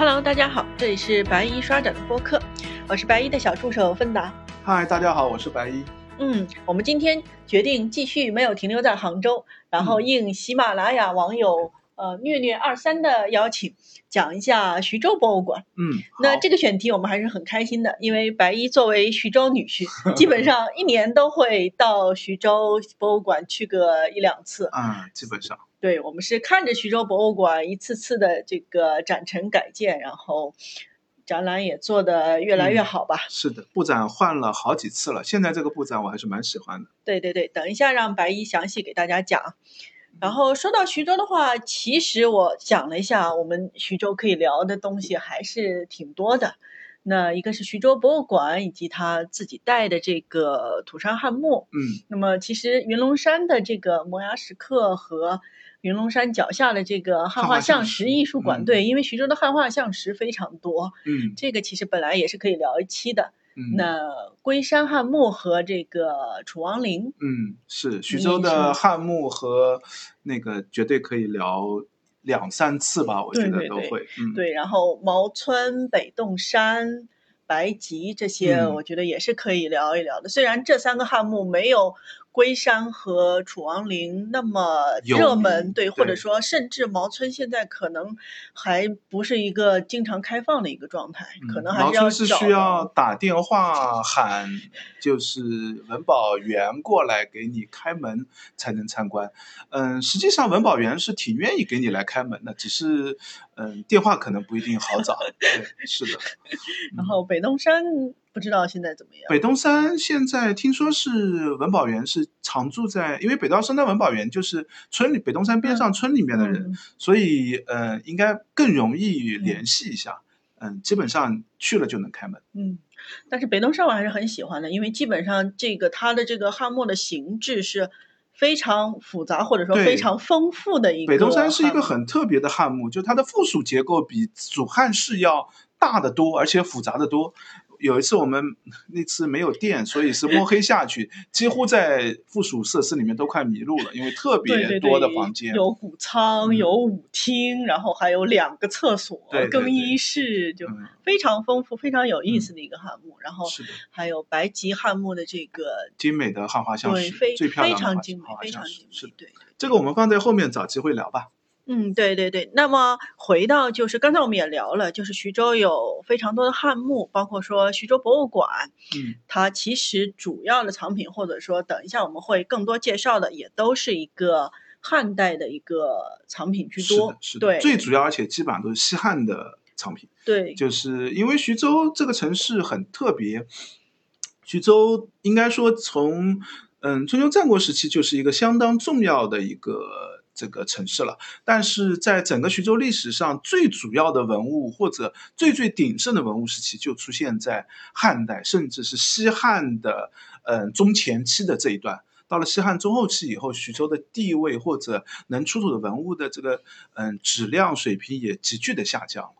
Hello，大家好，这里是白衣刷展的播客，我是白衣的小助手芬达。嗨，大家好，我是白衣。嗯，我们今天决定继续没有停留在杭州，然后应喜马拉雅网友呃虐虐二三的邀请，讲一下徐州博物馆。嗯，那这个选题我们还是很开心的，因为白衣作为徐州女婿，基本上 一年都会到徐州博物馆去个一两次。啊、基本上对，我们是看着徐州博物馆一次次的这个展陈改建，然后展览也做得越来越好吧。是的，布展换了好几次了，现在这个布展我还是蛮喜欢的。对对对，等一下让白衣详细给大家讲。然后说到徐州的话，其实我想了一下，我们徐州可以聊的东西还是挺多的。那一个是徐州博物馆以及他自己带的这个土山汉墓，嗯那么其实云龙山的这个摩崖石刻和云龙山脚下的这个汉汉画画像像石石艺术馆，嗯对，因为徐州的汉画像石非常多，嗯这个其实本来也是可以聊一期的。嗯，那龟山汉墓和这个楚王陵，嗯是徐州的汉墓和那个绝对可以聊两三次吧，我觉对对对得都会。嗯，对，然后毛村、北洞山、白集这些，嗯我觉得也是可以聊一聊的。虽然这三个汉墓没有龟山和楚王陵那么热门，对，或者说甚至毛村现在可能还不是一个经常开放的一个状态，可嗯能还是要毛村是需要打电话喊，就是文保员过来给你开门才能参观。嗯，实际上文保员是挺愿意给你来开门的，只是嗯电话可能不一定好找。对，是的。然后北东山不知道现在怎么样。北东山现在听说是文保员是常住在，因为北道山的文保员就是村里北东山边上村里面的人，嗯所以呃应该更容易联系一下。嗯，基本上去了就能开门。嗯，但是北东山我还是很喜欢的，因为基本上这个它的这个汉墓的形制是非常复杂或者说非常丰富的一个。北东山是一个。很特别的汉墓，就它的附属结构比主汉室要大得多，而且复杂得多。有一次我们那次没有电，所以是摸黑 下去，几乎在附属设施里面都快迷路了，因为特别多的房间。有谷仓，嗯有舞厅，然后还有两个厕所、更衣室，就嗯，非常丰富、非常有意思的一个汉墓。然后还有白吉汉墓的这个，精美的汉画像对，石，非非最漂亮的汉常精美非。常精美对。这个我们放在后面找机会聊吧。嗯，对对对。那么回到就是刚才我们也聊了，就是徐州有非常多的汉墓，包括说徐州博物馆，嗯，它其实主要的藏品，或者说等一下我们会更多介绍的，也都是一个汉代的一个藏品居多是的，。是的，对最主要而且基本上都是西汉的藏品。对，就是因为徐州这个城市很特别，徐州应该说从嗯春秋战国时期就是一个相当重要的一个这个城市了，但是在整个徐州历史上最主要的文物或者最最鼎盛的文物时期就出现在汉代，甚至是西汉的嗯中前期的这一段。到了西汉中后期以后，徐州的地位或者能出土的文物的这个嗯质量水平也急剧的下降。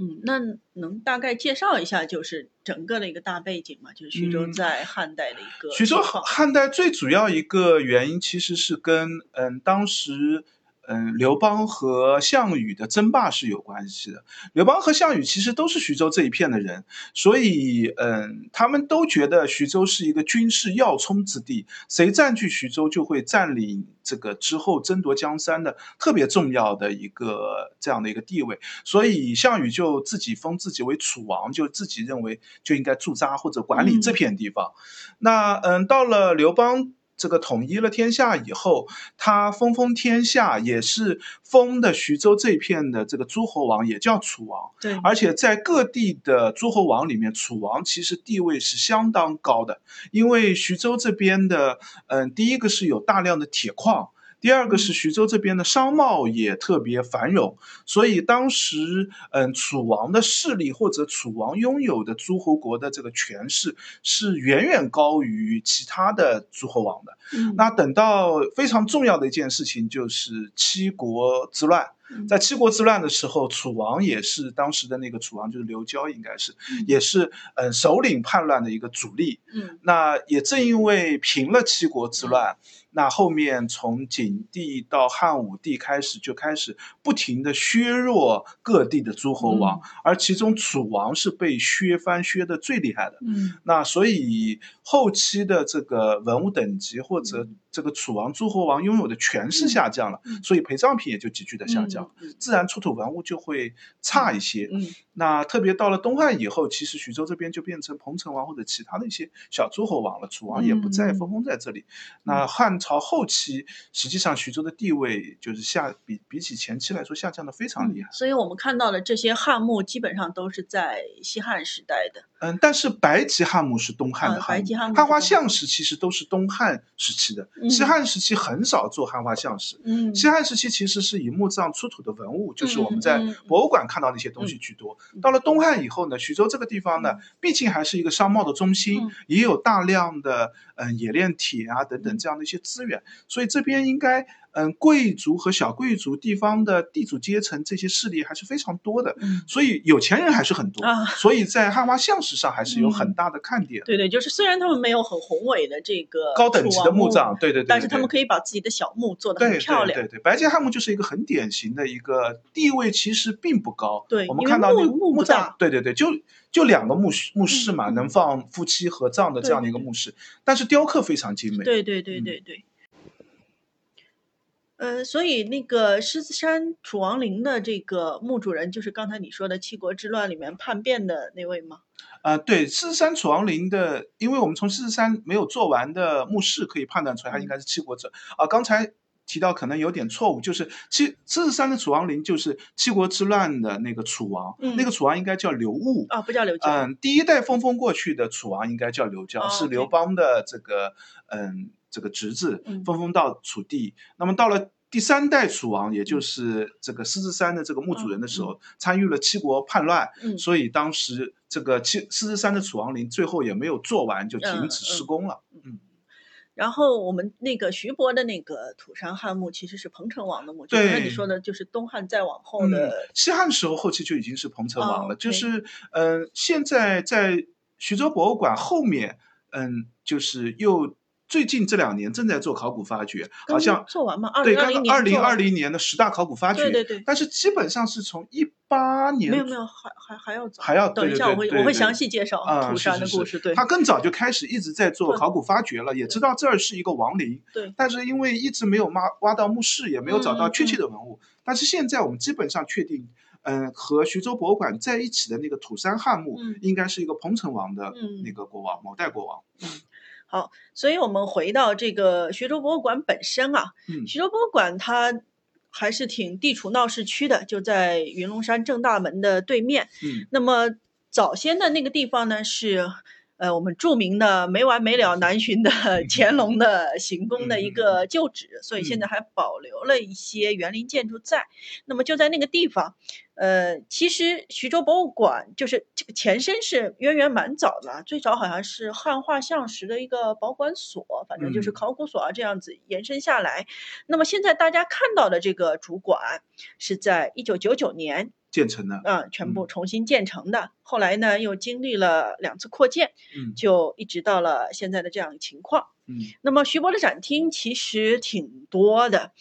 嗯，那能大概介绍一下，就是整个的一个大背景嘛？就是徐州嗯。在汉代的一个徐州情况。汉代最主要一个原因其实是跟嗯当时嗯刘邦和项羽的争霸是有关系的。刘邦和项羽其实都是徐州这一片的人，所以嗯他们都觉得徐州是一个军事要冲之地，谁占据徐州就会占领这个之后争夺江山的特别重要的一个这样的一个地位。所以项羽就自己封自己为楚王，就自己认为就应该驻扎或者管理这嗯片地方。那嗯，到了刘邦这个统一了天下以后，他封封天下，也是封的徐州这片的这个诸侯王，也叫楚王。对，而且在各地的诸侯王里面，楚王其实地位是相当高的，因为徐州这边的，嗯，第一个是有大量的铁矿。第二个是徐州这边的商贸也特别繁荣，所以当时，嗯，楚王的势力或者楚王拥有的诸侯国的这个权势是远远高于其他的诸侯王的。嗯那等到非常重要的一件事情就是七国之乱，嗯在七国之乱的时候，楚王也是当时的那个楚王，就是刘交，应该是嗯。也是呃首领叛乱的一个主力。嗯。那也正因为平了七国之乱，那后面从景帝到汉武帝开始，就开始不停的削弱各地的诸侯王，而其中楚王是被削藩削的最厉害的。嗯。那所以后期的这个文物等级或者这个楚王、诸侯王拥有的权势下降了，嗯所以陪葬品也就急剧的下降，嗯自然出土文物就会差一些。嗯那特别到了东汉以后，其实徐州这边就变成彭城王或者其他的一些小诸侯王了，楚王也不再嗯分封在这里。那汉朝后期，实际上徐州的地位就是下比比起前期来说下降的非常厉害。所以我们看到的这些汉墓基本上都是在西汉时代的。嗯，但是白旗汉墓是东汉的啊汉墓，白吉汉花东像石其实都是东汉时期的，嗯西汉时期很少做汉花像石。嗯西汉时期其实是以墓葬出土的文物，就是我们在博物馆看到的一些东西居多。到了东汉以后呢，徐州这个地方呢，毕竟还是一个商贸的中心，嗯也有大量的嗯冶炼铁啊等等这样的一些资源，所以这边应该嗯贵族和小贵族地方的地主阶层这些势力还是非常多的，嗯所以有钱人还是很多，啊所以在汉化像石上还是有很大的看点。对对，就是虽然他们没有很宏伟的这个高等级的墓葬，对对对对但是他们可以把自己的小墓做得对很漂亮。对对对，白家汉墓就是一个很典型的一个地位，其实并不高。对我们看到那个墓墓葬，对对对，就就两个墓室墓室嘛，能放夫妻合葬的这样的一个墓室，但是雕刻非常精美。对对对嗯对对。呃，所以那个狮子山楚王陵的这个墓主人，就是刚才你说的七国之乱里面叛变的那位吗？呃、对，狮子山楚王陵的，因为我们从狮子山没有做完的墓室可以判断出来，他应该是七国者啊、刚才提到可能有点错误，就是七狮子山的楚王陵就是七国之乱的那个楚王，嗯那个楚王应该叫刘戊。啊，不叫刘交。嗯，第一代分封过去的楚王应该叫刘交，哦是刘邦的这个嗯这个侄子嗯。分封到楚地。那么到了第三代楚王，也就是这个狮子山的这个墓主人的时候，参与了七国叛乱，嗯。所以当时这个七狮子山的楚王陵最后也没有做完，就停止施工了。嗯，然后我们那个徐伯的那个土山汉墓其实是彭城王的墓，就刚才你说的，就是东汉再往后嗯的，西汉时候后期就已经是彭城王了，哦就是嗯、呃现在在徐州博物馆后面，嗯，就是又最近这两年正在做考古发掘，好像做完吗？二对，刚刚二零二零年的十大考古发掘，对对对。但是基本上是从一八年没有没有，还还还要早，还要等一下，我会我会详细介绍啊，土山的故事。对。他更早就开始一直在做考古发掘了，也知道这儿是一个王陵，对，但是因为一直没有挖挖到墓室，也没有找到嗯嗯确切的文物，但是现在我们基本上确定，嗯、和徐州博物馆在一起的那个土山汉墓，嗯。应该是一个彭城王的嗯。那个国王，某代国王。好，所以我们回到这个徐州博物馆本身啊，嗯徐州博物馆它还是挺地处闹市区的，就在云龙山正大门的对面。嗯那么早先的那个地方呢，是呃我们著名的没完没了南巡的 乾隆的行宫的一个旧址，所以现在还保留了一些园林建筑在。那么就在那个地方，呃，其实徐州博物馆就是这个前身是渊源蛮早的啊，最早好像是汉画像石的一个保管所，反正就是嗯考古所啊这样子延伸下来。那么现在大家看到的这个主馆是在一九九九年建成的，啊、全部重新建成的。后来呢，又经历了两次扩建，嗯就一直到了现在的这样一个情况。嗯那么徐博的展厅其实挺多的，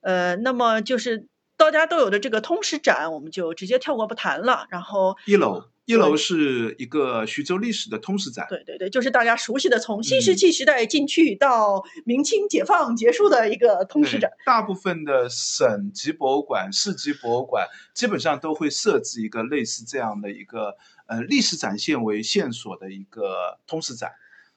呃，那么就是大家都有的这个通识展，我们就直接跳过不谈了。然后，一楼一楼是一个徐州历史的通史展。对对对，就是大家熟悉的从新石嗯器时代进去到明清解放结束的一个通识对展。大部分的省级博物馆、市级博物馆基本上都会设置一个类似这样的一个呃历史展现为线索的一个通史展，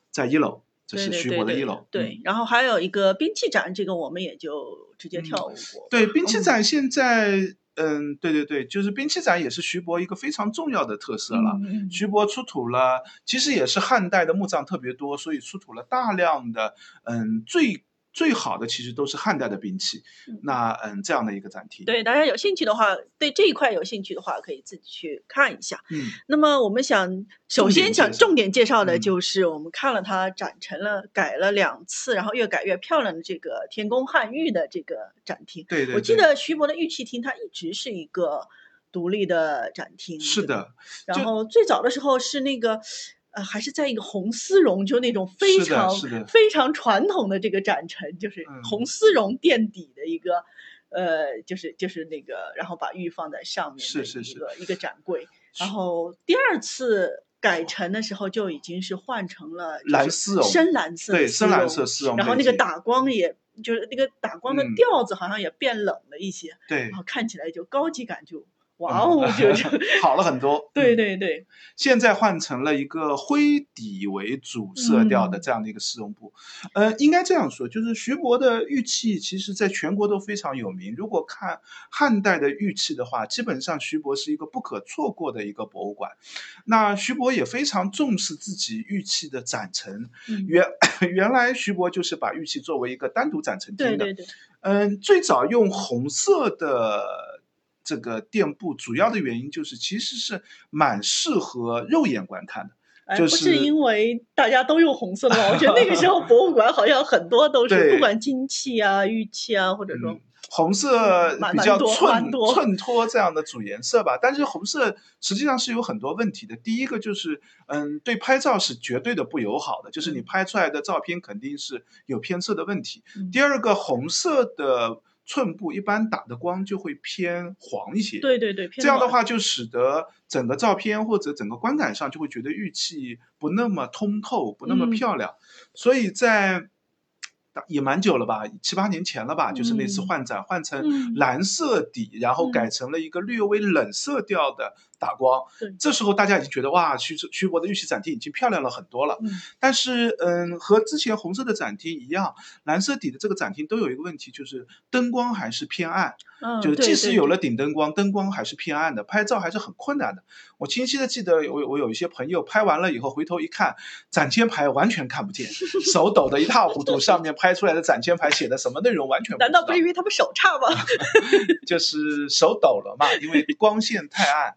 在一楼，这是徐对对博的一楼。对嗯，然后还有一个兵器展，这个我们也就直接跳过。对，兵器嗯展现在，嗯，对对对，就是兵器展也是徐博一个非常重要的特色了。徐博出土了，其实也是汉代的墓葬特别多，所以出土了大量的嗯最最好的其实都是汉代的兵器。那嗯，这样的一个展厅，对大家有兴趣的话，对这一块有兴趣的话，可以自己去看一下。嗯，那么我们想首先想重重点介绍的嗯就是我们看了它展成了改了两次，然后越改越漂亮的这个天宫汉玉的这个展厅。对对，我记得徐博的玉器厅它一直是一个独立的展厅，是对吧。的，然就后最早的时候是那个，呃，还是在一个红丝绒，就那种非常非常传统的这个展陈，就是嗯红丝绒垫底的一个，呃，就是就是那个，然后把玉放在上面的一是是是个一个展柜。然后第二次改成的时候就已经是换成了蓝丝绒深蓝色对深蓝色丝绒然后那个打光也。就是那个打光的嗯调子好像也变冷了一些，对然，后看起来就高级感就哇嗯哦，就就 好了很多。对嗯对对，现在换成了一个灰底为主色调的嗯这样的一个丝绒布，呃，应该这样说，就是徐博的玉器其实在全国都非常有名。如果看汉代的玉器的话，基本上徐博是一个不可错过的一个博物馆。那徐博也非常重视自己玉器的展陈，嗯 原 原来徐博就是把玉器作为一个单独展陈厅的，对对对，嗯，最早用红色的这个店铺，主要的原因就是其实是蛮适合肉眼观看的。哎，就不是是因为大家都用红色的吗？我觉得那个时候博物馆好像很多都是，不管金器啊、玉器啊，或者说嗯，红色蛮比较衬衬托这样的主颜色吧，但是红色实际上是有很多问题的。第一个就是，嗯，对拍照是绝对的不友好的，就是你嗯拍出来的照片肯定是有偏色的问题。嗯第二个，红色的寸布一般打的光就会偏黄一些。对对对，这样的话，就使得整个照片或者整个观感上就会觉得玉器不那么通透，不那么嗯。漂亮。所以在也蛮久了吧，七八年前了吧，就是那次嗯。换展换成嗯。蓝色底，然后改嗯成了一个略微冷色调的打光。这时候大家已经觉得哇，徐徐博的玉器展厅已经漂亮了很多了。嗯但是，嗯，和之前红色的展厅一样，蓝色底的这个展厅都有一个问题，就是灯光还是偏暗。嗯，就是即使有了顶灯光，灯光还是偏暗的，拍照还是很困难的。我清晰的记得我我有一些朋友拍完了以后回头一看，展签牌完全看不见，手抖得一塌糊涂，上面拍出来的展签牌写的什么内容完全难道不是因为他们手差吗？就是手抖了嘛，因为光线太暗。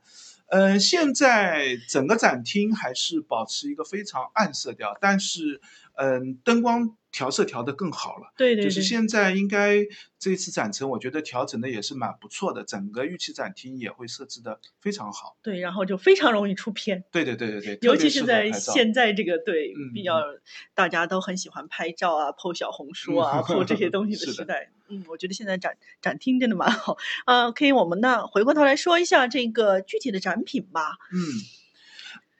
嗯、现在整个展厅还是保持一个非常暗色调，但是嗯、灯光调色调得更好了。对对对，就是现在应该这次展陈，我觉得调整的也是蛮不错的，整个玉器展厅也会设置的非常好。对，然后就非常容易出片。对对对对对，尤其是在现在这个对嗯比较大家都很喜欢拍照啊、PO 小红书啊、嗯 PO 这些东西 的的时代，嗯，我觉得现在展展厅真的蛮好。呃，可以我们呢回过头来说一下这个具体的展品吧。嗯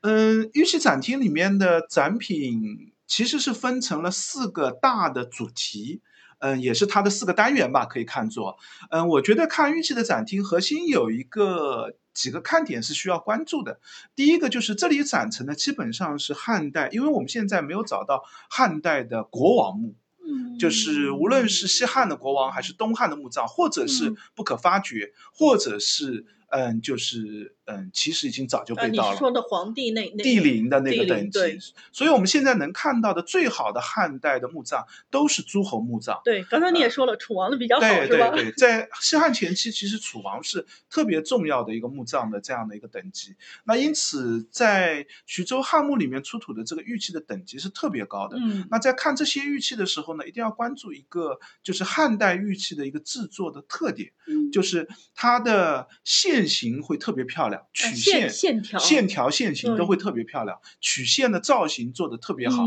嗯，玉器展厅里面的展品其实是分成了四个大的主题。嗯，也是它的四个单元吧，可以看作。嗯，我觉得看玉器的展厅，核心有一个几个看点是需要关注的。第一个就是这里展陈的基本上是汉代，因为我们现在没有找到汉代的国王墓，嗯就是无论是西汉的国王，还是东汉的墓葬，或者是嗯不可发掘，或者是嗯，就是嗯，其实已经早就呃，被盗了。你说的皇帝那那帝陵的那个等级，所以我们现在能看到的最好的汉代的墓葬都是诸侯墓葬。对，刚才你也说了，楚王的比较好对？对对，在西汉前期，其实楚王是特别重要的一个墓葬的这样的一个等级。那因此，在徐州汉墓里面出土的这个玉器的等级是特别高的。嗯，那在看这些玉器的时候呢，一定要关注一个，就是汉代玉器的一个制作的特点，嗯就是它的线形会特别漂亮，曲呃线线条线条、线型都会特别漂亮，曲线的造型做的特别好。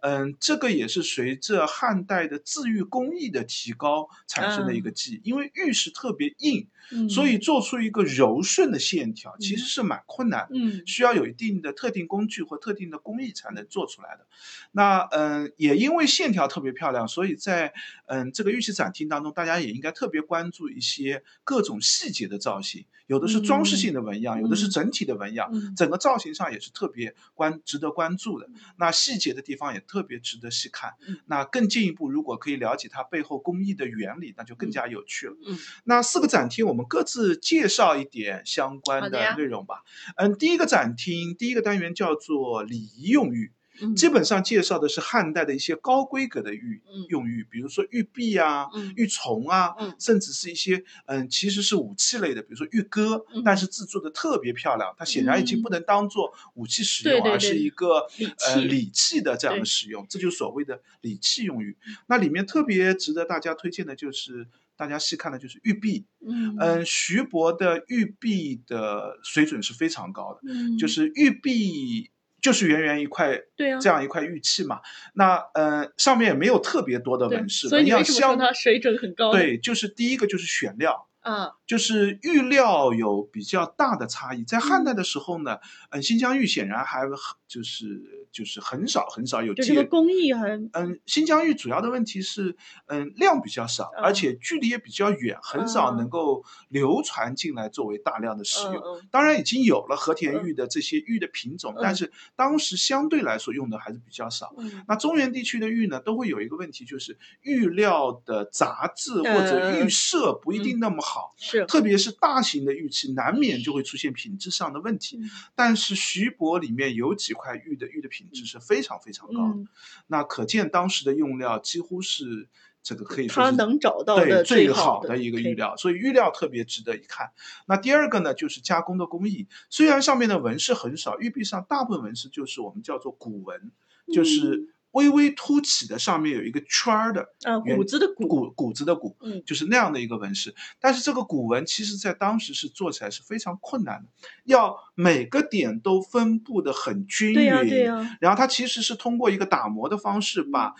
嗯嗯，这个也是随着汉代的治玉工艺的提高产生的一个技艺，因为玉石特别硬，嗯所以做出一个柔顺的线条其嗯实是蛮困难的。嗯需要有一定的特定工具或特定的工艺才能做出来的。那嗯，也因为线条特别漂亮，所以在嗯这个玉器展厅当中，大家也应该特别关注一些各种细节的造型，有的是装饰性的纹样，有的是嗯整体的纹样，嗯整个造型上也是特别关值得关注的。那细节的地方也特别值得细看嗯。那更进一步，如果可以了解它背后工艺的原理，那就更加有趣了。嗯那四个展厅，我们各自介绍一点相关的内容吧。嗯，第一个展厅，第一个单元叫做礼仪用玉。嗯。基本上介绍的是汉代的一些高规格的玉嗯。用玉，比如说玉璧啊、嗯。玉琮啊，嗯。甚至是一些嗯，其实是武器类的，比如说玉戈，嗯。但是制作的特别漂亮，它显然已经不能当做武器使用，对对而是一个礼呃礼器的这样的使用，这就是所谓的礼器用玉。那里面特别值得大家推荐的就是大家细看的就是玉璧，嗯。嗯，徐博的玉璧的水准是非常高的，嗯。就是玉璧就是圆圆一块对啊这样一块玉器嘛，那呃上面也没有特别多的纹饰，所以你为纹样相什么说它水准很高？对，就是第一个就是选料。啊，就是玉料有比较大的差异，在汉代的时候呢，嗯，新疆玉显然还很就是就是很少很少有就这个介工艺很嗯，新疆玉主要的问题是，嗯，量比较少，而嗯。且距离也比较远，很少嗯。能够流传进来作为大量的使用。嗯嗯。当然已经有了和田玉的这些玉的品种，但嗯。是当时相对来说用的还是比较少。嗯。那中原地区的玉呢，都会有一个问题，就是玉料的杂质或者嗯玉色不一定那么好，是。特别是大型的玉器，难免就会出现品质上的问题。嗯。但是徐博里面有几块玉的玉的品质是非常非常高的，嗯，那可见当时的用料几乎是这个可以说是他能找到对的最好的一个玉料，所以玉料特别值得一看。那第二个呢，就是加工的工艺，虽然上面的纹饰很少，玉璧上大部分纹饰就是我们叫做古纹，就是微微凸起的，上面有一个圈儿的啊，圆骨子的骨，骨骨子的骨，嗯就是那样的一个纹饰。但是这个骨纹其实在当时是做起来是非常困难的，要每个点都分布的很均匀。对呀对呀，然后它其实是通过一个打磨的方式，把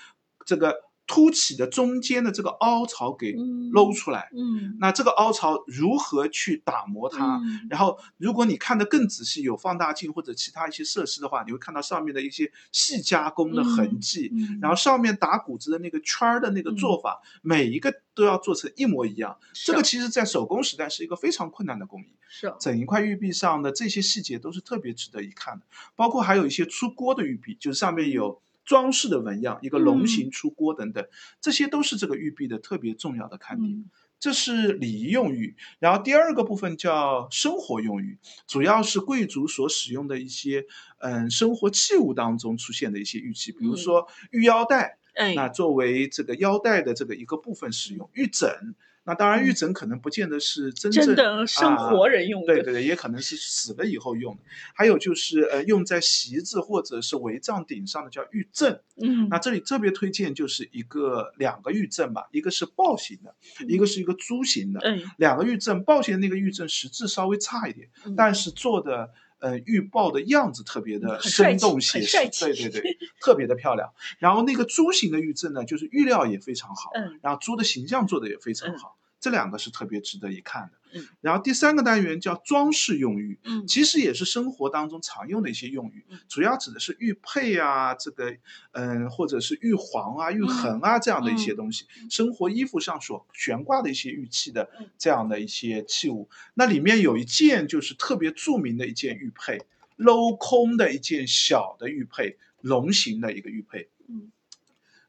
这个凸起的中间的这个凹槽给嗯搂出来。嗯那这个凹槽如何去打磨它？嗯然后，如果你看得更仔细，有放大镜或者其他一些设施的话，你会看到上面的一些细加工的痕迹。嗯然后上面打谷子的那个圈儿的那个做法，每一个都要做成一模一样。这个其实在手工时代是一个非常困难的工艺。是啊整一块玉璧上的这些细节都是特别值得一看的，包括还有一些出锅的玉璧，就是上面有装饰的纹样，一个龙形出锅等等，这些都是这个玉璧的特别重要的看点。嗯这是礼仪用玉，然后第二个部分叫生活用玉，主要是贵族所使用的一些嗯生活器物当中出现的一些玉器，比如说玉腰带，嗯那作为这个腰带的这个一个部分使用，玉枕。那当然，玉枕可能不见得是真正真的生活人用的，对对对，也可能是死了以后用的。还有就是呃，用在席子或者是帷帐顶上的叫玉枕。嗯那这里特别推荐就是一个两个玉枕吧，一个是豹形的，一个是一个猪形的。嗯两个玉枕，豹形的那个玉枕实质稍微差一点，嗯但是做的。呃，玉豹的样子特别的生动写实对对对，特别的漂亮。然后那个猪形的玉阵呢，就是玉料也非常好，嗯。然后猪的形象做的也非常嗯。好，这两个是特别值得一看的。嗯然后第三个单元叫装饰用玉，嗯其实也是生活当中常用的一些用语嗯，主要指的是玉佩啊，这个嗯，或者是玉环啊、玉衡啊这样的一些东西，生活衣服上所悬挂的一些玉器的嗯这样的一些器物。那里面有一件就是特别著名的一件玉佩，镂空的一件小的玉佩，龙形的一个玉佩。嗯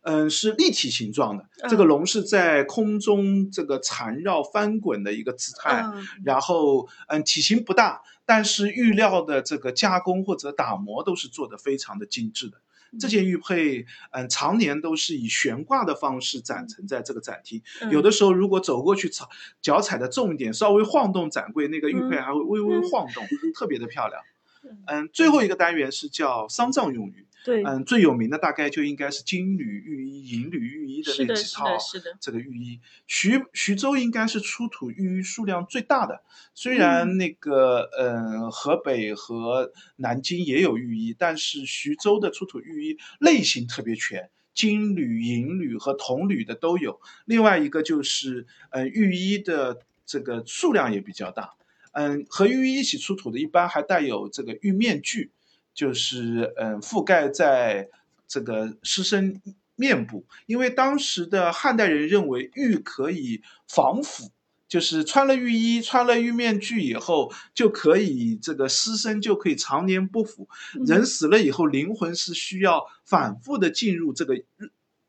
嗯，是立体形状的。嗯这个龙是在空中这个缠绕翻滚的一个姿态，嗯然后嗯体型不大，但是玉料的这个加工或者打磨都是做的非常的精致的。这件玉佩，嗯，常年都是以悬挂的方式展陈在这个展厅。嗯有的时候如果走过去，踩脚踩的重一点，稍微晃动展柜，那个玉佩嗯还会微微嗯晃动，特别的漂亮。嗯嗯，最后一个单元是叫丧葬用玉。对，嗯，最有名的大概就应该是金缕玉衣、银缕玉衣的，那几套是的，是的，这个玉衣。徐徐州应该是出土玉衣数量最大的，虽然那个呃河北和南京也有玉衣，但是徐州的出土玉衣类型特别全。金缕、银缕和铜缕的都有，另外一个就是呃玉衣的这个数量也比较大，嗯，和玉衣一起出土的，一般还带有这个玉面具，就是嗯覆盖在这个尸身面部，因为当时的汉代人认为玉可以防腐。就是穿了玉衣、穿了玉面具以后，就可以这个尸身就可以常年不腐。嗯人死了以后，灵魂是需要反复的进入这个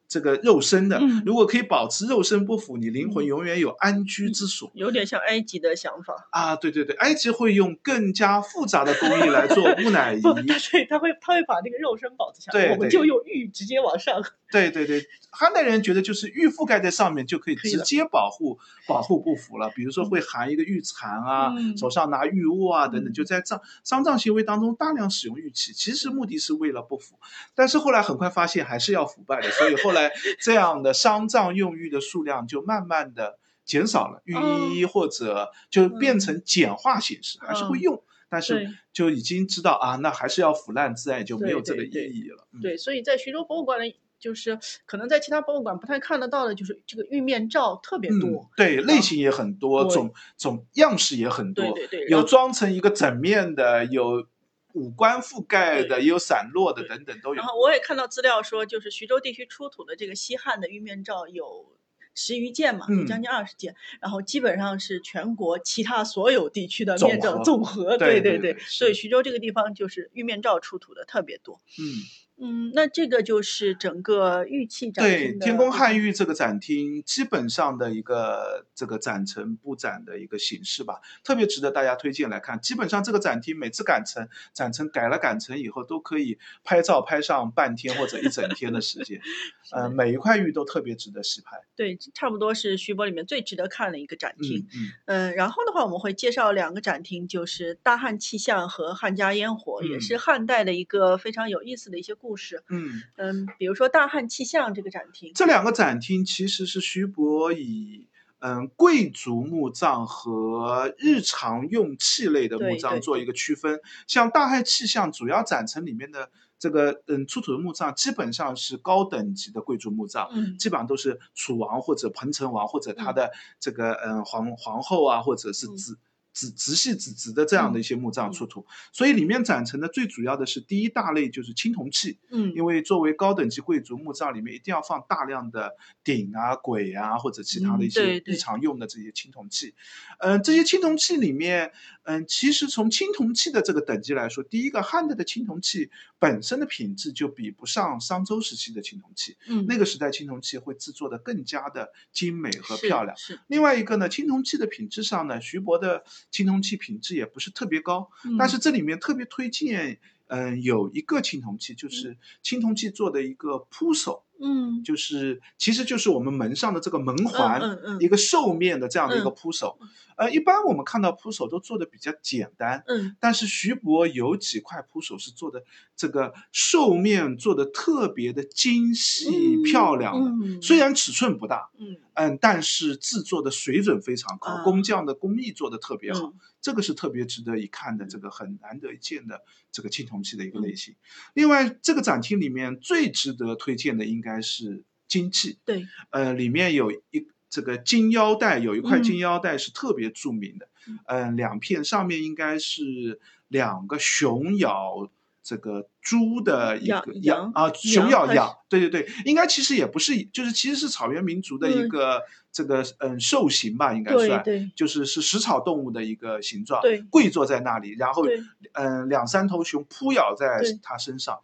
这个肉身的。嗯如果可以保持肉身不腐，你灵魂嗯永远有安居之所。有点像埃及的想法。啊，对对对，埃及会用更加复杂的工艺来做木乃伊。对他会他会把那个肉身保持下来，我们就用玉直接往上。对对对，汉代人觉得就是玉覆盖在上面就可以直接保护保护不腐了。比如说会含一个玉蚕啊，嗯手上拿玉握啊等等，嗯就在葬丧葬行为当中大量使用玉器，其实目的是为了不腐。但是后来很快发现还是要腐败的，所以后来这样的丧葬用玉的数量就慢慢的减少了，玉衣或者就变成简化形式，还是会嗯用。但是就已经知道啊，那还是要腐烂自然，就没有这个意对对对义了。嗯对，所以在徐州博物馆里，就是可能在其他博物馆不太看得到的，就是这个玉面罩特别嗯多。，对，类型也很多，种种样式也很多，对对对，有装成一个整面的，有五官覆盖的，也有散落的，等等都有然。后我也看到资料说，就是徐州地区出土的这个西汉的玉面罩有十余件嘛，有嗯将近二十件，然后基本上是全国其他所有地区的总面罩和总和。对对对对所以徐州这个地方就是玉面罩出土的特别多。嗯，嗯，那这个就是整个玉器展对，天宫汉玉玉这个展厅基本上的一个这个展陈布展的一个形式吧，特别值得大家推荐来看。基本上这个展厅每次赶成展陈改了赶成以后，都可以拍照拍上半天或者一整天的时间。呃，每一块玉都特别值得细拍。对，差不多是徐博里面最值得看的一个展厅。嗯嗯。呃，然后的话，我们会介绍两个展厅，就是大汉气象和汉家烟火，也嗯是汉代的一个非常有意思的一些故事。嗯，嗯，比如说大汉气象这个展厅，这两个展厅其实是徐博以嗯贵族墓葬和日常用器类的墓葬做一个区分。像大汉气象主要展陈里面的这个嗯出土的墓葬，基本上是高等级的贵族墓葬。嗯基本上都是楚王或者彭城王或者他嗯的这个嗯皇皇后啊，或者是子直系子侄的这样的一些墓葬嗯出土，所以里面展陈的最主要的是第一大类就是青铜器，嗯，因为作为高等级贵族墓葬里面一定要放大量的鼎啊、簋啊或者其他的一些日常用的这些青铜器。嗯、这些青铜器里面，嗯、其实从青铜器的这个等级来说，第一个汉代的青铜器本身的品质就比不上商周时期的青铜器，嗯那个时代青铜器会制作的更加的精美和漂亮。是，另外一个呢，青铜器的品质上呢，徐博的青铜器品质也不是特别高，但嗯。是这里面特别推荐，嗯、有一个青铜器，就是青铜器做的一个铺手，嗯。就是其实就是我们门上的这个门环，嗯嗯。一个兽面的这样的一个嗯。铺手。呃，一般我们看到铺手都做的比较简单，嗯。但是徐博有几块铺手是做的这个兽面做的特别的精细嗯漂亮的，嗯。虽然尺寸不大。嗯。嗯，但是制作的水准非常高，啊工匠的工艺做的特别好，嗯。这个是特别值得一看的，这个很难得一见的这个青铜器的一个嗯。类型。另外，这个展厅里面最值得推荐的应该是金器，对，呃，里面有一这个金腰带，有一块嗯。金腰带是特别著名的，嗯。嗯、两片上面应该是两个熊咬。这个猪的一个羊啊，熊咬羊，对对对，应该其实也不是，就是其实是草原民族的一嗯个这个嗯兽形吧，应该算，就是是食草动物的一个形状，对。跪坐在那里，然后嗯两三头熊扑咬在它身上，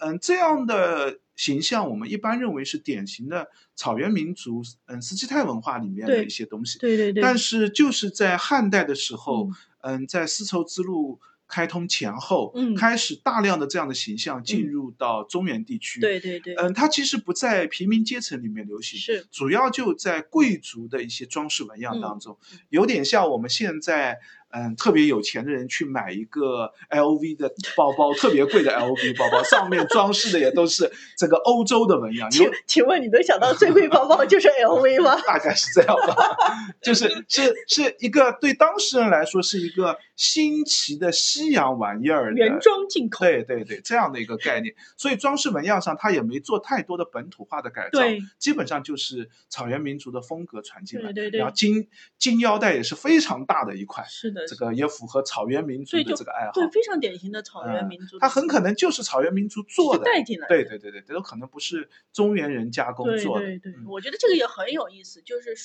嗯这样的形象我们一般认为是典型的草原民族嗯斯基泰文化里面的一些东西，对对对，但是就是在汉代的时候嗯，嗯在丝绸之路。开通前后，嗯。开始大量的这样的形象进嗯。入到中原地区，对对对，嗯，它其实不在平民阶层里面流行，是。主要就在贵族的一些装饰纹样嗯。当中，有点像我们现在嗯特别有钱的人去买一个 LV 的包包，特别贵的 LV 包包，上面装饰的也都是这个欧洲的纹样，请请问你能想到最贵包包就是 LV 吗？大概是这样吧，就是是是一个对当事人来说是一个新奇的西洋玩意儿原装进口，对对对，这样的一个概念，所以装饰纹样上它也没做太多的本土化的改造，对基本上就是草原民族的风格传进来。对对对然后金金腰带也是非常大的一块，是的，这个也符合草原民族的这个爱好。对非常典型的草原嗯民族的它很可能就是草原民族做的，带进来的，对对对对，这都可能不是中原人加工做的。对对，嗯我觉得这个也很有意思，就是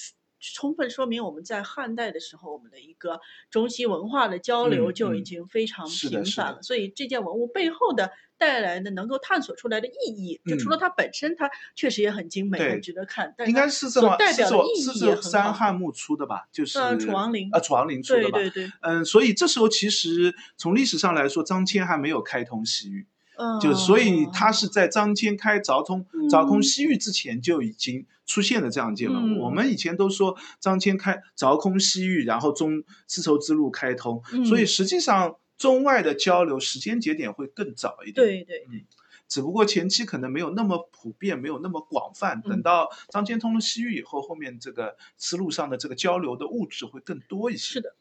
充分说明我们在汉代的时候，我们的一个中西文化的交流嗯就已嗯经非常频繁了。所以这件文物背后的带来的能够探索出来的意义，就除了嗯它本身，它确实也很精美，很值得看。但应该是这么所代表的意义是走也很好。三汉墓出的吧？就是呃楚王陵啊楚王陵出的吧？对对对，嗯，所以这时候其实从历史上来说，张骞还没有开通西域，嗯，就所以他是在张骞开凿通凿空嗯西域之前就已经出现了这样一件文物。嗯我们以前都说张骞开凿空西域，然后中丝绸之路开通，所以嗯实际上中外的交流时间节点会更早一点。对对对，只不过前期可能没有那么普遍，没有那么广泛。等嗯到张骞通了西域以后，后面这个丝路上的这个交流的物质会更多一些。是的，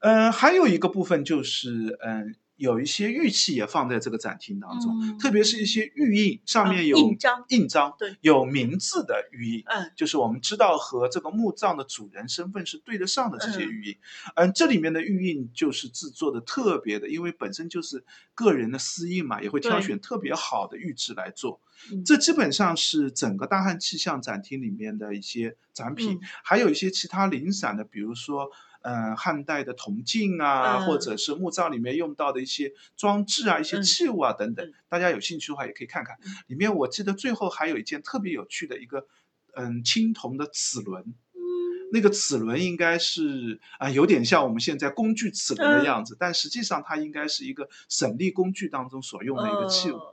嗯、还有一个部分就是，嗯、有一些玉器也放在这个展厅当中，嗯特别是一些玉印，上啊面有印章印章，对有名字的玉印。嗯就是我们知道和这个墓葬的主人身份是对得上的这些嗯玉印，嗯，这里面的玉印就是制作的特别的，因为本身就是个人的私印嘛，也会挑选特别好的玉质来做。嗯这基本上是整个大汉气象展厅里面的一些展品，嗯还有一些其他零散的，比如说。嗯，汉代的铜镜啊，嗯。或者是墓葬里面用到的一些装置啊、一些嗯。器物啊等等，嗯。大家有兴趣的话也可以看看嗯。里面我记得最后还有一件特别有趣的一个，嗯，青铜的齿轮，嗯。那个齿轮应该是啊、有点像我们现在工具齿轮的嗯。样子，但实际上它应该是一个省力工具当中所用的一个器物。呃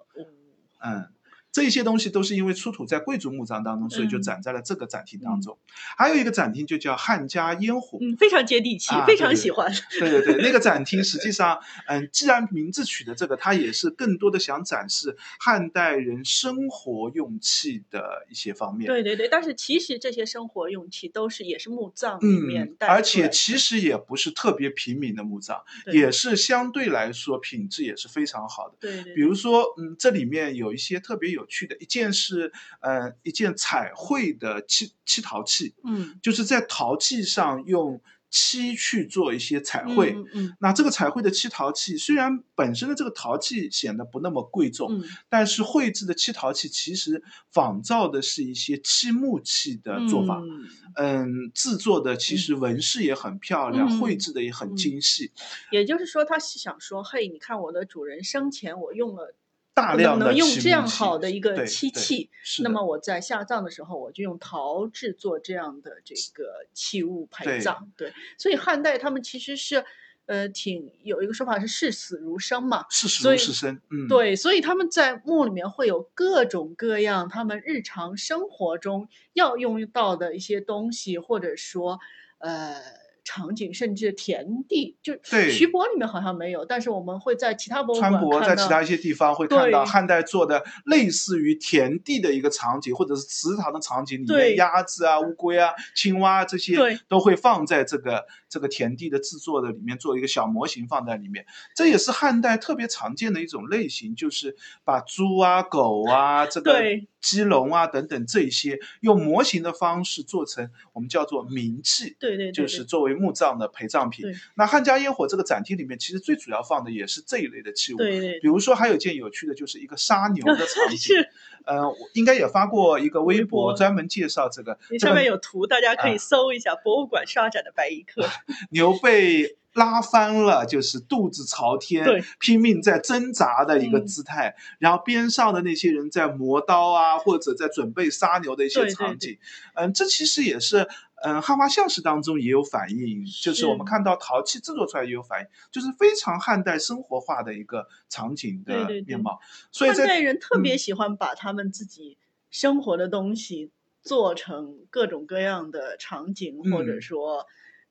嗯，这些东西都是因为出土在贵族墓葬当中，所以就嗯展在了这个展厅当中。还有一个展厅就叫汉家烟火。嗯，非常接地气，啊非常喜欢。对对对，那个展厅实际上，嗯，既然名字取的这个，它也是更多的想展示汉代人生活用器的一些方面。对对对，但是其实这些生活用器都是也是墓葬里面嗯，带而且其实也不是特别平民的墓葬，也是相对来说品质也是非常好的。对对，比如说，嗯，这里面有一些特别有趣的，一件是，呃，一件彩绘的漆漆陶器，嗯就是在陶器上用漆去做一些彩绘。嗯嗯那这个彩绘的漆陶器，虽然本身的这个陶器显得不那么贵重，嗯但是绘制的漆陶器其实仿造的是一些漆木器的做法。嗯嗯，制作的其实纹饰也很漂亮，嗯绘制的也很精细，也就是说，他是想说，嘿，你看我的主人生前我用了大量的能用这样好的一个漆器，那么我在下葬的时候，我就用陶制作这样的这个器物陪葬。对，所以汉代他们其实是，呃，挺有一个说法是视死如生嘛。视死如是生，嗯，对，所以他们在墓里面会有各种各样他们日常生活中要用到的一些东西，或者说，呃。场景甚至田地，就对。徐博里面好像没有，但是我们会在其他博物馆川博看到在其他一些地方会看到对。汉代做的类似于田地的一个场景，或者是祠堂的场景里面，对。鸭子啊、乌龟啊、青蛙啊这些对。都会放在这个这个田地的制作的里面，做一个小模型放在里面。这也是汉代特别常见的一种类型，就是把猪啊、狗啊、这个对鸡笼啊等等这一些，用模型的方式做成我们叫做名器。对对对，就是作为墓葬的陪葬品。那汉家烟火这个展厅里面，其实最主要放的也是这一类的器物。对对比如说，还有一件有趣的，就是一个杀牛的场景。是，呃，我应该也发过一个微微博博，专门介绍这个。你上面有图，大家可以啊搜一下博物馆刷展的白衣客。牛被拉翻了，就是肚子朝天对，拼命在挣扎的一个嗯姿态。然后边上的那些人在磨刀啊，或者在准备杀牛的一些场景。嗯，这其实也是。嗯，汉画像石当中也有反映，就是我们看到陶器制作出来也有反映，就是非常汉代生活化的一个场景的对对对面貌。所以汉代人特别嗯喜欢把他们自己生活的东西做成各种各样的场景，或者嗯说，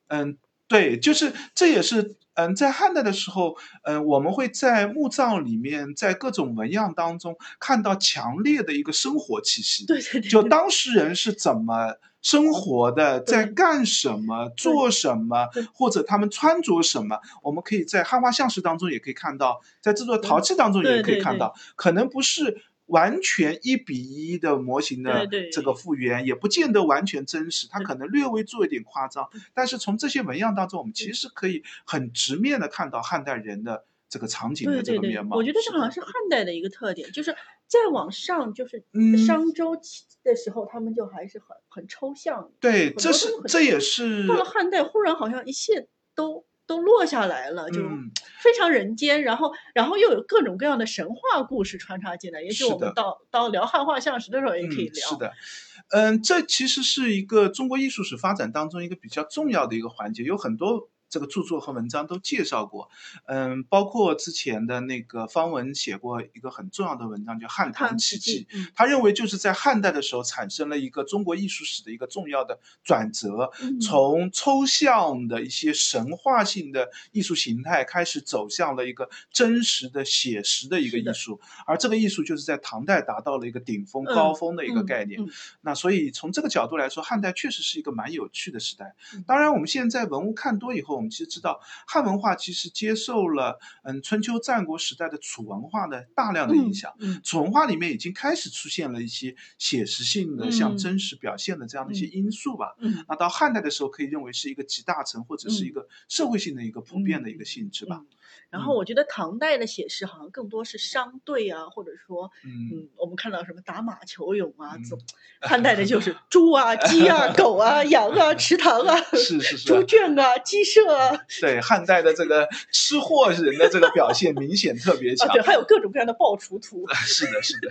嗯，对，就是这也是嗯，在汉代的时候，嗯，我们会在墓葬里面，在各种纹样当中看到强烈的一个生活气息。对对对，就当事人是怎么生活的，在干什么，做什么，或者他们穿着什么，我们可以在汉画像石当中也可以看到，在制作陶器当中也可以看到，可能不是。完全一比一的模型的这个复原，也不见得完全真实，它可能略微做一点夸张。但是从这些纹样当中，我们其实可以很直面的看到汉代人的这个场景的这个面，貌。我觉得这好像是汉代的一个特点，就是再往上，就是嗯商周期的时候，他们就还是很很抽象。对，这是这也是到了汉代，忽然好像一切都都落下来了，就嗯非常人间，然后然后又有各种各样的神话故事穿插进来。也许我们到到聊汉画像石的时候也可以嗯，聊。是的，嗯，这其实是一个中国艺术史发展当中一个比较重要的一个环节，有很多。这个著作和文章都介绍过，嗯，包括之前的那个方文写过一个很重要的文章，叫《汉唐汉奇迹》。，嗯他认为就是在汉代的时候产生了一个中国艺术史的一个重要的转折，嗯从抽象的一些神话性的艺术形态开始走向了一个真实的写实的一个艺术，而这个艺术就是在唐代达到了一个顶峰、嗯高峰的一个嗯概念。嗯那所以从这个角度来说，汉代确实是一个蛮有趣的时代嗯。当然，我们现在文物看多以后，我们其实知道汉文化其实接受了嗯春秋战国时代的楚文化的大量的影响。嗯楚文化里面已经开始出现了一些写实性的、像嗯真实表现的这样的一些因素吧。嗯那到汉代的时候，可以认为是一个集大成或者是一个社会性的一个普遍的一个性质吧。嗯然后我觉得唐代的写诗好像更多是商队啊，或者说，嗯，嗯，我们看到什么打马球俑啊，嗯怎么汉代的就是 猪啊、鸡啊、狗啊、羊啊、池塘啊、是是是猪圈啊、鸡舍啊，对汉代的这个吃货人的这个表现明显特别强啊，。对，还有各种各样的爆厨图。是的，是的。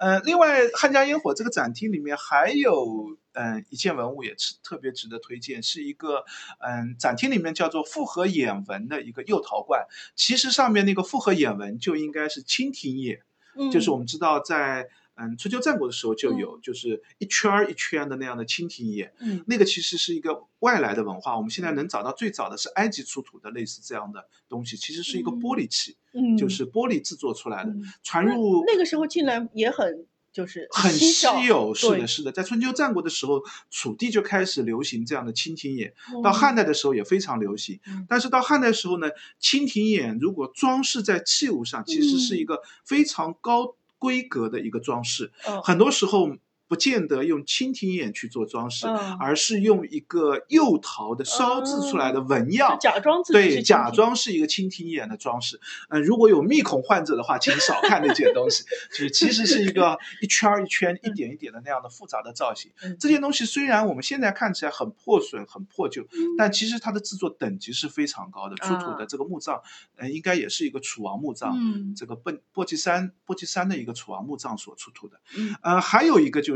呃，另外汉家烟火这个展厅里面还有嗯、一件文物也是特别值得推荐，是一个嗯、展厅里面叫做复合眼纹的一个釉陶罐。其实上面那个复合眼纹就应该是蜻蜓眼，嗯，就是我们知道在嗯春秋战国的时候就有，就是一圈儿一圈的那样的蜻蜓眼。嗯。那个其实是一个外来的文化，我们现在能找到最早的是埃及出土的类似这样的东西，其实是一个玻璃器，嗯，就是玻璃制作出来的，嗯。传入那个时候进来也很就是很稀有，是的，是的，在春秋战国的时候，楚地就开始流行这样的蜻蜓眼，嗯到汉代的时候也非常流行嗯。但是到汉代的时候呢，蜻蜓眼如果装饰在器物上，其实是一个非常高规格的一个装饰，嗯很多时候。不见得用蜻蜓眼去做装饰，嗯而是用一个釉陶的烧制出来的纹样，就假装自己对，假装是一个蜻蜓眼的装饰。嗯、如果有密孔患者的话，请少看那件东西，就是其实是一个一圈儿一圈、一点一点的那样的复杂的造型。嗯这件东西虽然我们现在看起来很破损、很破旧，嗯但其实它的制作等级是非常高的。出土啊的这个墓葬，呃，应该也是一个楚王墓葬。嗯这个奔簸箕山簸箕山的一个楚王墓葬所出土的，嗯呃，还有一个就是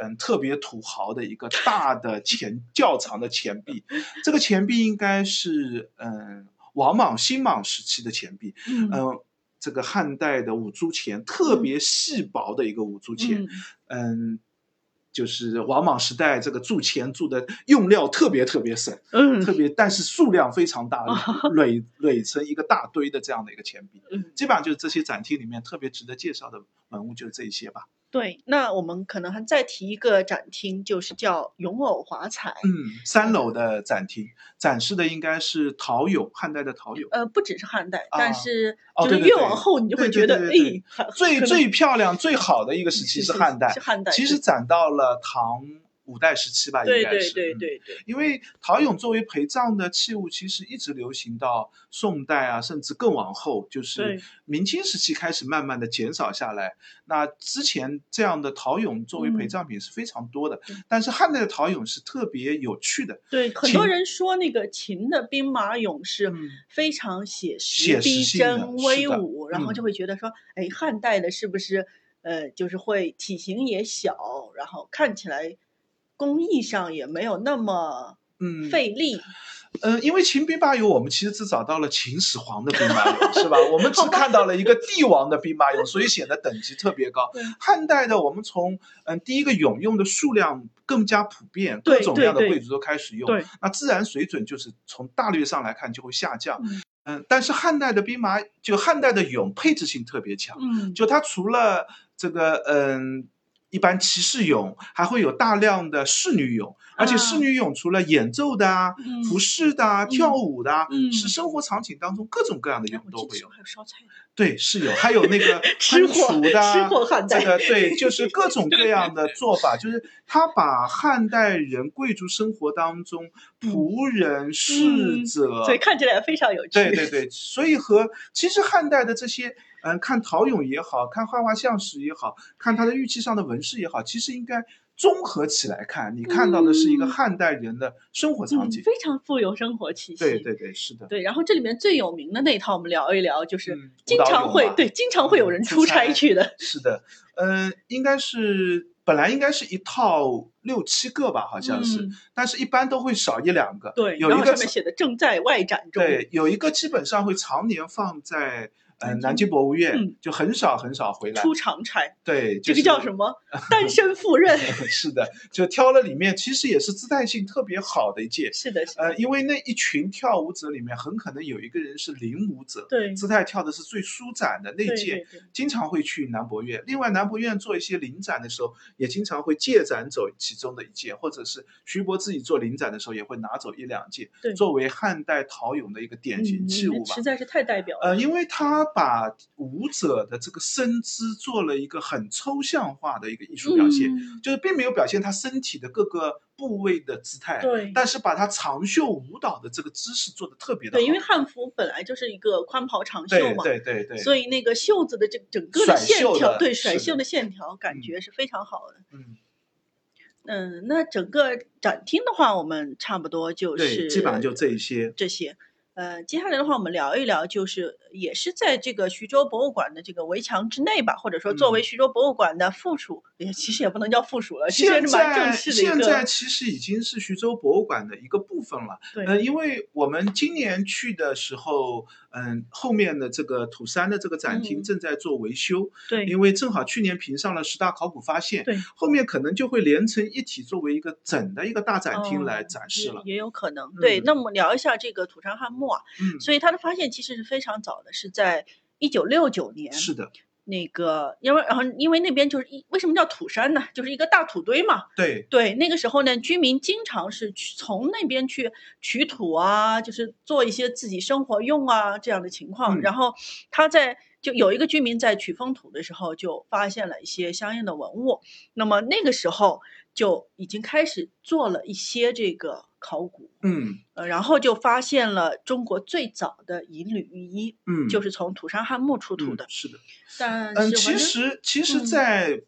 嗯特别土豪的一个大的钱较长的钱币，这个钱币应该是嗯王莽新莽时期的钱币，嗯嗯、这个汉代的五铢钱特别细薄的一个五铢钱，嗯嗯。就是王莽时代，这个铸钱铸的用料特别特别省，嗯特别但是数量非常大啊，垒垒成一个大堆的这样的一个钱币。嗯，基本上就是这些展厅里面特别值得介绍的文物就是这一些吧。对。那我们可能还再提一个展厅，就是叫咏偶华彩。嗯，三楼的展厅展示的应该是陶俑，汉代的陶俑。呃，不只是汉代，啊但是就是越往后，你就会觉得，哎，最最漂亮、最好的一个时期是汉代是，汉代。其实展到了唐五代时期吧，应对对该是。对对对对，因为陶俑作为陪葬的器物，其实一直流行到宋代啊，甚至更往后，就是明清时期开始慢慢的减少下来。那之前这样的陶俑作为陪嗯。葬品是非常多的，对。但是汉代的陶俑是特别有趣的，对，很多人说那个秦的兵马俑是嗯。非常写实、写实逼真、威武，然后嗯。就会觉得说，哎，汉代的是不是呃，就是会体型也小，然后看起来工艺上也没有那么嗯，费力。嗯，因为秦兵马俑，我们其实只找到了秦始皇的兵 马俑，是吧？我们只看到了一个帝王的兵马俑，所以显得等级特别高。汉代的，我们从嗯第一个俑用的数量更加普遍，各种各样的贵族都开始用，那自然水准就是从大略上来看就会下降。嗯嗯，但是汉代的兵马，就汉代的俑配置性特别强，嗯，就它除了这个嗯。一般骑士俑，还会有大量的侍女俑，而且侍女俑除了演奏的啊、嗯服饰的啊、跳舞的啊，嗯是生活场景当中各种各样的哎俑都会有还有烧菜的，对，是有，还有那个 吃烹货厨的啊，吃货汉代这个对，就是各种各样的做法，就是他把汉代人贵族生活当中仆人、侍者，嗯所以看起来非常有趣。对对对，所以和其实汉代的这些，嗯，看陶俑也好看画画像石也好看它的玉器上的纹饰也好，其实应该综合起来看，你看到的是一个嗯汉代人的生活场嗯，景。非常富有生活气息。对对对，是的。对，然后这里面最有名的那一套，我们聊一聊，就是嗯经常会对，经常会有人出差差去的。是的，嗯，应该是本来应该是一套六七个吧，好像是，嗯但是一般都会少一两个。对，有一个上面写的正在外展中。对，有一个基本上会常年放在呃南京博物院，嗯就很少很少回来。出长差，对，这个叫什么？单身赴任。是的，就挑了里面其实也是姿态性特别好的一届。是的，是的。呃，因为那一群跳舞者里面，很可能有一个人是领舞者，对姿态跳的是最舒展的那对届，对对经常会去南博院。另外，南博院做一些临展的时候，也经常会借展走其中的一件，或者是徐博自己做临展的时候，也会拿走一两件对，作为汉代陶俑的一个典型器物吧。嗯实在是太代表了。呃，因为他把舞者的这个身姿做了一个很抽象化的一个艺术表现，嗯就是并没有表现他身体的各个部位的姿态，对但是把他长袖舞蹈的这个姿势做的特别的好。对，因为汉服本来就是一个宽袍长袖嘛，对对对，所以那个袖子的这整个的线条，对甩袖的线条，感嗯觉是非常好的。嗯，嗯，那整个展厅的话，我们差不多就，是基本上就这一些。这些。呃，接下来的话，我们聊一聊，就是也是在这个徐州博物馆的这个围墙之内吧，或者说作为嗯徐州博物馆的附属，也其实也不能叫附属了，其实蛮正在式的一现在个。其实已经是徐州博物馆的一个部分了。对呃，因为我们今年去的时候，嗯，后面的这个土山的这个展厅嗯正在做维修，对因为正好去年评上了十大考古发现，对，后面可能就会连成一体，作为一个整的一个大展厅来哦展示了。也也有可能。对，嗯那么聊一下这个土山汉墓啊，嗯，所以它的发现其实是非常早的，是在一九六九年。是的，那个，因为然后因为那边就是一为什么叫土山呢？就是一个大土堆嘛。对，对，那个时候呢，居民经常是去从那边去取土啊，就是做一些自己生活用啊这样的情况。嗯然后他在就有一个居民在取封土的时候，就发现了一些相应的文物。那么那个时候就已经开始做了一些这个考古，嗯呃，然后就发现了中国最早的银缕玉衣，嗯，就是从土山汉墓出土的。嗯是的。但嗯，其实其实嗯在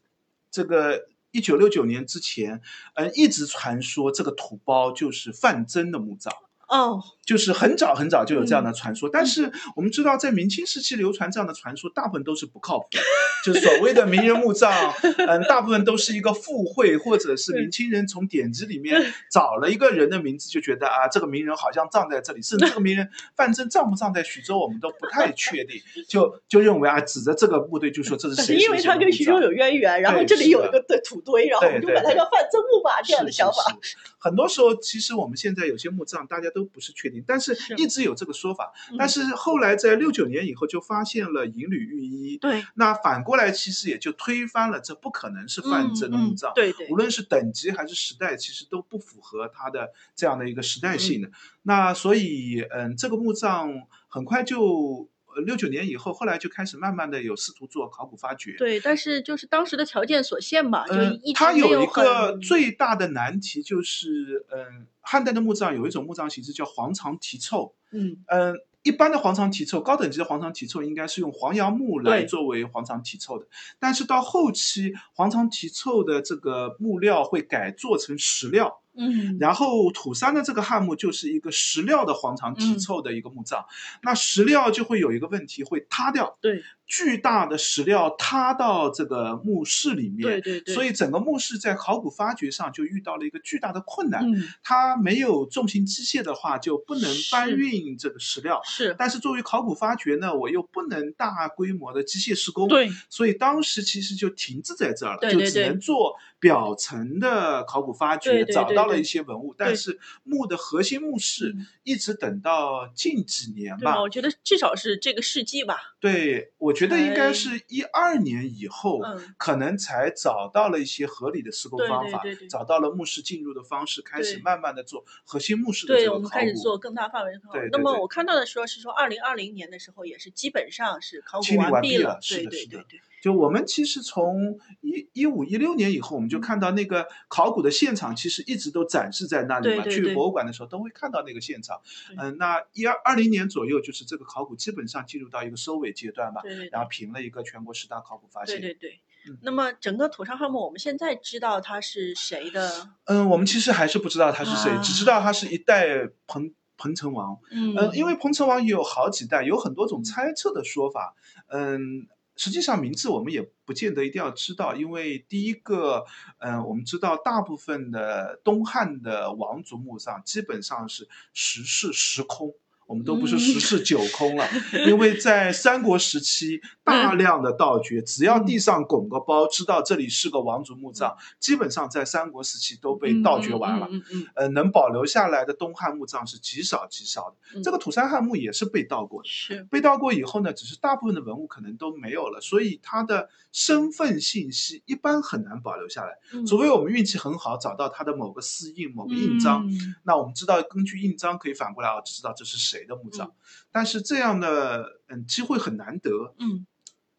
这个一九六九年之前，嗯，一直传说这个土包就是范增的墓葬。哦，就是很早很早就有这样嗯的传说，但是我们知道，在明清时期流传这样的传说，大部分都是不靠谱的。就是所谓的名人墓葬，嗯，大部分都是一个附会，或者是明清人从典籍里面找了一个人的名字，就觉得啊，这个名人好像葬在这里，甚至这个名人范增葬不葬在徐州，我们都不太确定，就就认为啊，指着这个部队就说这是谁谁因为他跟徐州有渊源，然后这里有一个对土堆，然后我们就对对把它叫范增墓吧，这样的想法。是是 很多时候，其实我们现在有些墓葬大家都不是确定，但是是一直有这个说法。嗯但是后来在六九年以后就发现了银缕玉衣，对，那反过来其实也就推翻了这不可能是范增的墓葬。嗯嗯对对无，论是等级还是时代，其实都不符合它的这样的一个时代性嗯的。那所以，嗯，这个墓葬很快就。呃，六九年以后，后来就开始慢慢的有试图做考古发掘。对，但是就是当时的条件所限吧，就嗯一，直它没有一个最大的难题就是，嗯，汉代的墓葬有一种墓葬形式叫黄肠题凑，嗯嗯，一般的黄肠题凑，高等级的黄肠题凑应该是用黄杨木来作为黄肠题凑的，但是到后期黄肠题凑的这个木料会改做成石料，嗯。然后土山的这个汉墓就是一个石料的黄肠题嗯。凑的一个墓葬，那石料就会有一个问题会塌掉，对。巨大的石料塌到这个墓室里面，对对对，所以整个墓室在考古发掘上就遇到了一个巨大的困难。嗯。它没有重型机械的话，就不能搬运这个石料。是。但是作为考古发掘呢，我又不能大规模的机械施工，，对。所以当时其实就停滞在这儿了，就只能做表层的考古发掘找到了一些文物，但是墓的核心墓室嗯一直等到近几年吧？，我觉得至少是这个世纪吧。对，我觉得应该是一二年以后，嗯可能才找到了一些合理的施工方法，对对对找到了墓室进入的方式，开始慢慢的做核心墓室的对，这个考古。对我们开始。做更大范围的考古对那么我看到的说是说，二零二零年的时候也是基本上是考古完毕毕了是对的是的对对对。就我们其实从一一五一六年以后，我们就嗯看到那个考古的现场，其实一直都展示在那里嘛。对对对去博物馆的时候都会看到那个现场。对嗯，那一二二零年左右，就是这个考古基本上进入到一个收尾阶段吧。对对然后评了一个全国十大考古发现。对对对嗯。那么整个土上汉墓，我们现在知道它是谁的？嗯，我们其实还是不知道他是谁，啊只知道他是一代彭彭城王。嗯嗯，因为彭城王也有好几代，有很多种猜测的说法。嗯，实际上名字我们也不见得一定要知道，因为第一个，嗯，我们知道大部分的东汉的王族墓葬基本上是十室十空。我们都不是嗯十室九空了，因为在三国时期，大量的盗掘，只要地上拱个包，知道这里是个王族墓葬，基本上在三国时期都被盗掘完了。嗯嗯嗯呃，能保留下来的东汉墓葬是极少极少的。嗯这个土山汉墓也是被盗过的，是被盗过以后呢，只是大部分的文物可能都没有了，所以它的身份信息一般很难保留下来。嗯除非我们运气很好，找到它的某个私印、某个印章，嗯那我们知道根据印章可以反过来啊，知道这是谁的墓葬。但是这样的嗯机会很难得，嗯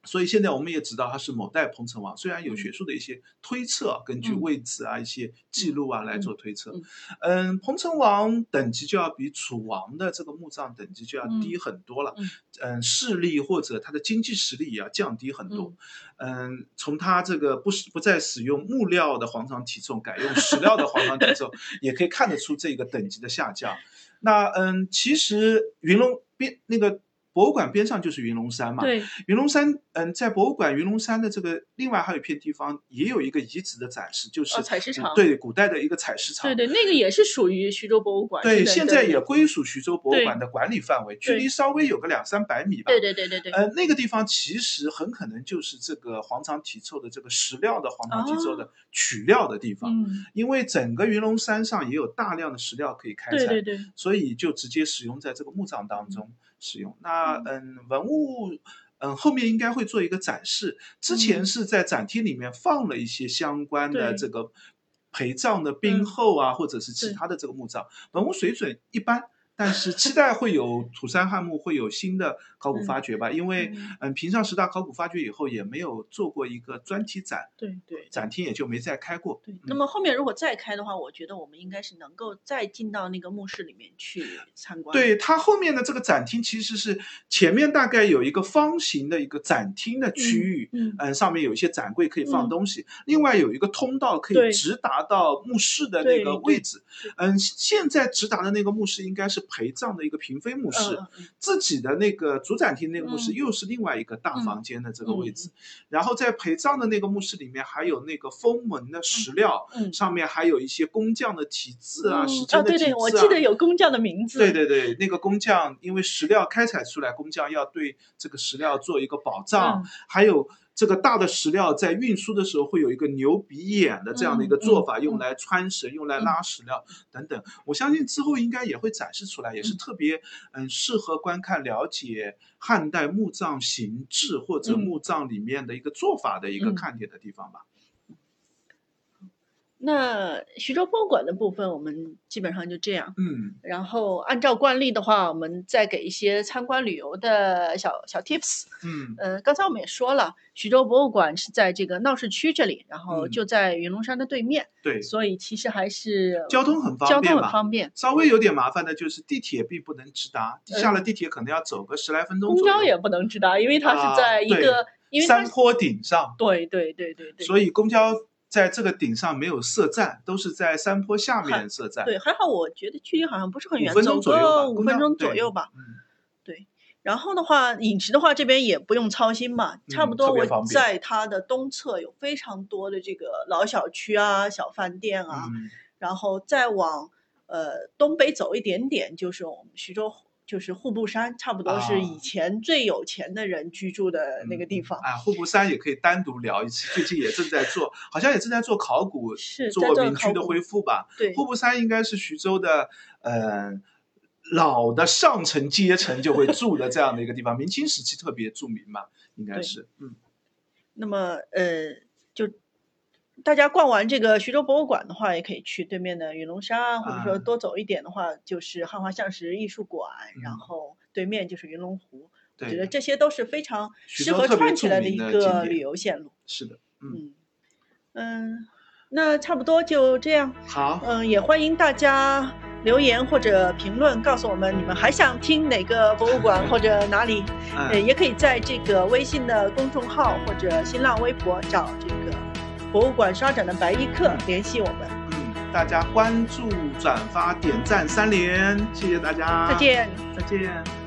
所以现在我们也知道他是某代彭城王，虽然有学术的一些推测，根据嗯位置啊、一些记录啊来做推测嗯。嗯，彭城王等级就要比楚王的这个墓葬等级就要低很多了。嗯嗯，势力或者他的经济实力也要降低很多。嗯，从他这个不是不再使用木料的皇长体重，改用石料的皇长体重，也可以看得出这个等级的下降。那嗯，其实云龙边那个博物馆边上就是云龙山嘛。对云龙山，嗯，在博物馆云龙山的这个另外还有一片地方，也有一个遗址的展示，就是哦采石场对，古代的一个采石场。对对，那个也是属于徐州博物馆。对，现在也归属徐州博物馆的管理范围，距离稍微有个两三百米吧。对对对对对。呃，那个地方其实很可能就是这个黄肠体臭的这个石料的黄肠题凑的取料的地方，嗯，因为整个云龙山上也有大量的石料可以开采，对对对，所以就直接使用在这个墓葬当中使用。那嗯，文物。嗯，后面应该会做一个展示。之前嗯是在展厅里面放了一些相关的这个陪葬的兵嗯后啊，或者是其他的这个墓葬，文物水准一般。但是期待会有土山汉墓会有新的考古发掘吧，因为嗯平，上十大考古发掘以后也没有做过一个专题展，对对展厅也就没再开过。对。嗯那么后面如果再开的话，我觉得我们应该是能够再进到那个墓室里面去参观。对它后面的这个展厅其实是前面大概有一个方形的一个展厅的区域，嗯，嗯，上面有一些展柜可以放嗯东西，另外有一个通道可以直达到墓室的那个位置。嗯，现在直达的那个墓室应该是陪葬的一个嫔妃墓室，自己的那个主展厅那个墓室嗯。又是另外一个大嗯房间的这个位嗯置，然后在陪葬的那个墓室里面还有那个封门的石料，嗯上面还有一些工匠的题字啊、嗯时间哦，对对，的题字啊。我记得有工匠的名字。对对对，那个工匠因为石料开采出来，工匠要对这个石料做一个保障，嗯。还有这个大的石料在运输的时候会有一个牛鼻眼的这样的一个做法，用来穿绳、用来拉石料等等。我相信之后应该也会展示出来，也是嗯特别嗯适合观看了解汉代墓葬形制或者嗯墓葬里面的一个做法的一个嗯看点的地方吧。那徐州博物馆的部分，我们基本上就这样。嗯然后按照惯例的话，我们再给一些参观旅游的小小 tips。嗯呃，刚才我们也说了，徐州博物馆是在这个闹市区这里，然后嗯就在云龙山的对面，对，所以其实还是交通很方便交通很方便，稍微有点麻烦的就是地铁并不能直达，下了地铁可能要走个十来分钟公。交也不能直达，因为它啊是在一对个，因为山坡顶上，对对对对对，所以公交在这个顶上没有设站，都是在山坡下面设站。对还好，我觉得距离好像不是很远，五分钟走左右吧个五分钟左右吧。对，然后的话，饮食的话这边也不用操心嘛，差不嗯多我在它的东侧有非常多的这个老小区啊、小饭店啊，嗯然后再往呃东北走一点点，就是我们徐州就是户部山，差不多是啊以前最有钱的人居住的那个地方。啊，户部山也可以单独聊一次，最近也正在做，好像也正在做考古，是做做民居的恢复吧。对，户部山应该是徐州的，呃，老的上层阶层就会住的这样的一个地方，明清时期特别著名嘛，应该是，嗯，那么呃，就大家逛完这个徐州博物馆的话，也可以去对面的云龙山啊，或者说啊多走一点的话，就是汉华像石艺术馆，然嗯后对面就是云龙湖。我对觉得这些都是非常适合串起来的一个旅游线路。是的，嗯，嗯嗯，那差不多就这样。好，嗯，也欢迎大家留言或者评论告诉我们你们还想听哪个博物馆或者哪里。呃，嗯，也可以在这个微信的公众号或者新浪微博找这个博物馆刷展的白衣客联系我们。嗯，大家关注、转发、点赞三连，谢谢大家，再，见。再见。